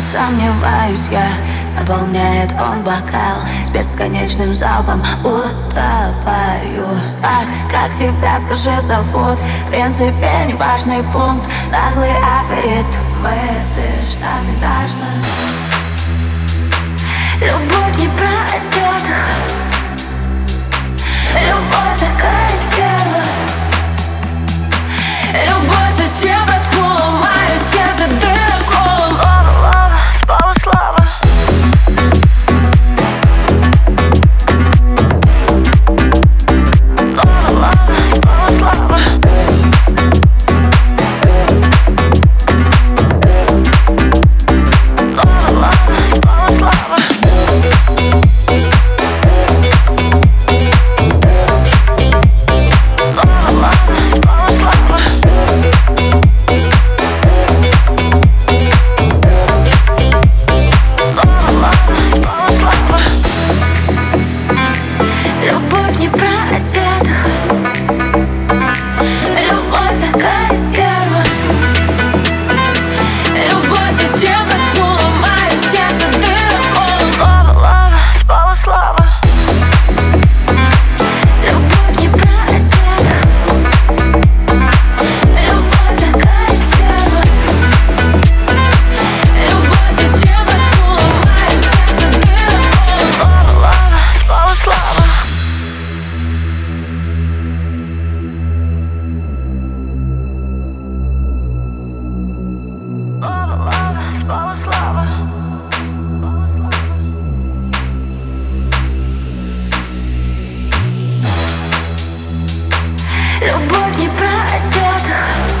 сомневаюсь я Наполняет он бокал. С бесконечным залпом утопаю. Ах, как тебя, скажи, зовут? В принципе, неважный пункт. Наглый аферист Мыслишь так Любовь не пройдет